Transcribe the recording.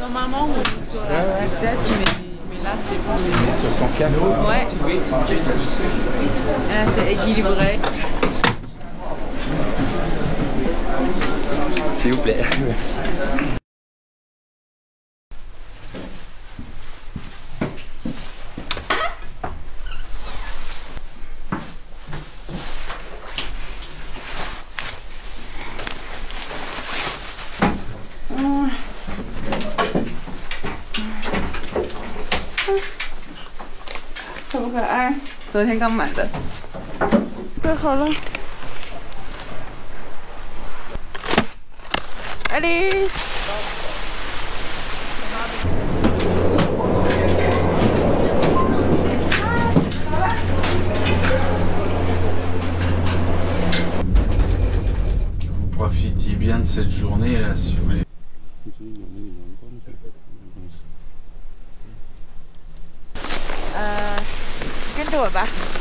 Normalement, on à la mais, mais là, c'est pas. Mais sur son casque. Ouais. Là, c'est équilibré. S'il vous plaît. Merci. 可不可爱？昨天刚买的，快好了。Alice。Vous profitez bien de cette journée là si vous voulez. 这会儿吧。